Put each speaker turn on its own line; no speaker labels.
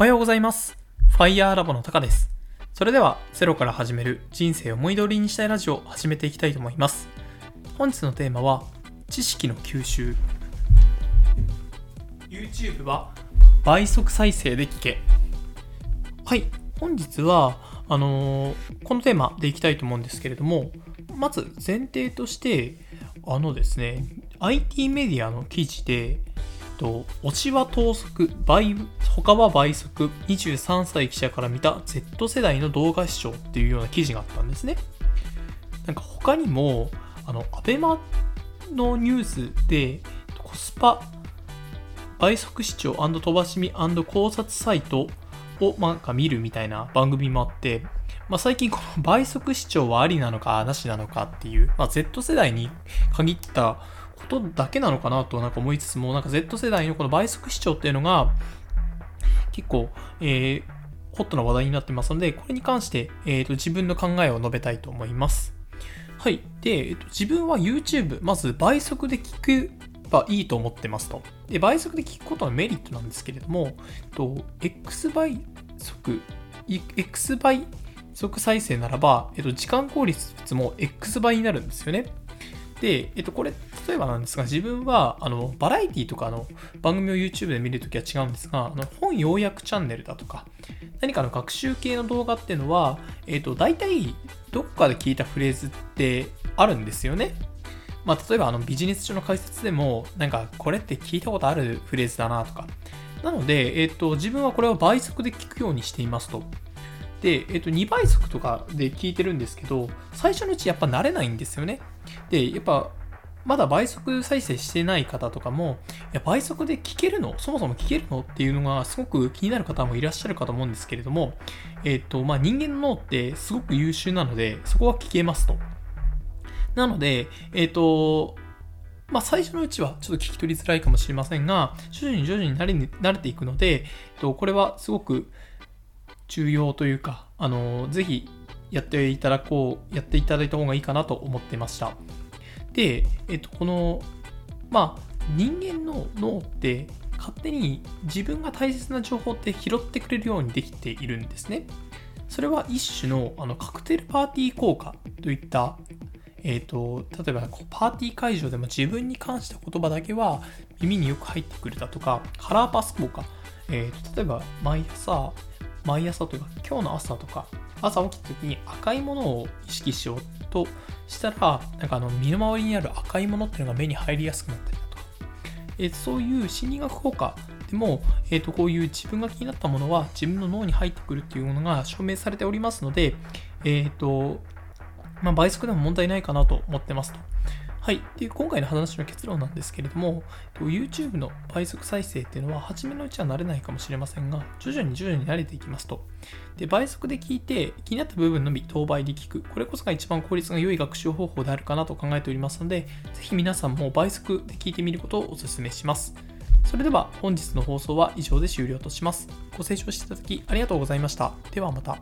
おはようございます。ファイヤーラボのタカです。それでは、ゼロから始める人生を思い通りにしたいラジオを始めていきたいと思います。本日のテーマは、知識の吸収。YouTube は倍速再生で聞け。はい、本日は、あのーこのテーマでいきたいと思うんですけれども、まず前提として、あのですね、IT メディアの記事で、と推しは等速倍他は倍速23歳記者から見た Z 世代の動画視聴っていうような記事があったんですね。なんか他にもあのアベマのニュースでコスパ倍速視聴飛ばし見考察サイトをなんか見るみたいな番組もあって、まあ、最近この倍速視聴はありなのかなしなのかっていう、まあ、Z 世代に限ったことだけなのかなとなんか思いつつも、なんか Z 世代のこの倍速視聴っていうのが結構、えーホットな話題になってますので、これに関して、えーと自分の考えを述べたいと思います。はい。で、えっと自分は YouTube、まず倍速で聞けばいいと思ってますと。で、倍速で聞くことのメリットなんですけれども、と X 倍速、X 倍速再生ならば、えっと、時間効率も X 倍になるんですよね。で、えっと、これ、例えばなんですが、自分は、あの、バラエティとかの番組を YouTube で見るときは違うんですが、あの本要約チャンネルだとか、何かの学習系の動画っていうのは、えっと、大体、どこかで聞いたフレーズってあるんですよね。まあ、例えば、あの、ビジネス書の解説でも、なんか、これって聞いたことあるフレーズだなとか。なので、えっと、自分はこれを倍速で聞くようにしていますと。で、えっと、2倍速とかで聞いてるんですけど、最初のうちやっぱ慣れないんですよね。で、やっぱ、まだ倍速再生してない方とかも、いや倍速で聞けるの？そもそも聞けるのっていうのがすごく気になる方もいらっしゃるかと思うんですけれども、えっ、と、まあ、人間の脳ってすごく優秀なので、そこは聞けますと。なので、えっ、と、まあ、最初のうちはちょっと聞き取りづらいかもしれませんが、徐々に徐々に慣れ慣れていくので、えっと、これはすごく重要というか、あの、ぜひやっていただこう、やっていただいた方がいいかなと思ってました。で、えっと、この、まあ、人間の脳って勝手に自分が大切な情報って拾ってくれるようにできているんですね。それは一種のあのカクテルパーティー効果といった、えっと例えばこうパーティー会場でも自分に関した言葉だけは耳によく入ってくるだとかカラーパス効果、えーと例えば毎朝毎朝というか今日の朝とか朝起きた時に赤いものを意識しようとしたらなんかあの身の回りにある赤いものっていうのが目に入りやすくなったりだとか、えそういう心理学効果でも、えー、とこういう自分が気になったものは自分の脳に入ってくるっていうものが証明されておりますので、えっ、と、まあ、倍速でも問題ないかなと思ってますと。はい。で、今回の話の結論なんですけれども、YouTube の倍速再生っていうのは、初めのうちは慣れないかもしれませんが、徐々に徐々に慣れていきますと。で、倍速で聞いて、気になった部分のみ当倍で聞く。これこそが一番効率が良い学習方法であるかなと考えておりますので、ぜひ皆さんも倍速で聞いてみることをお勧めします。それでは本日の放送は以上で終了とします。ご清聴していただきありがとうございました。ではまた。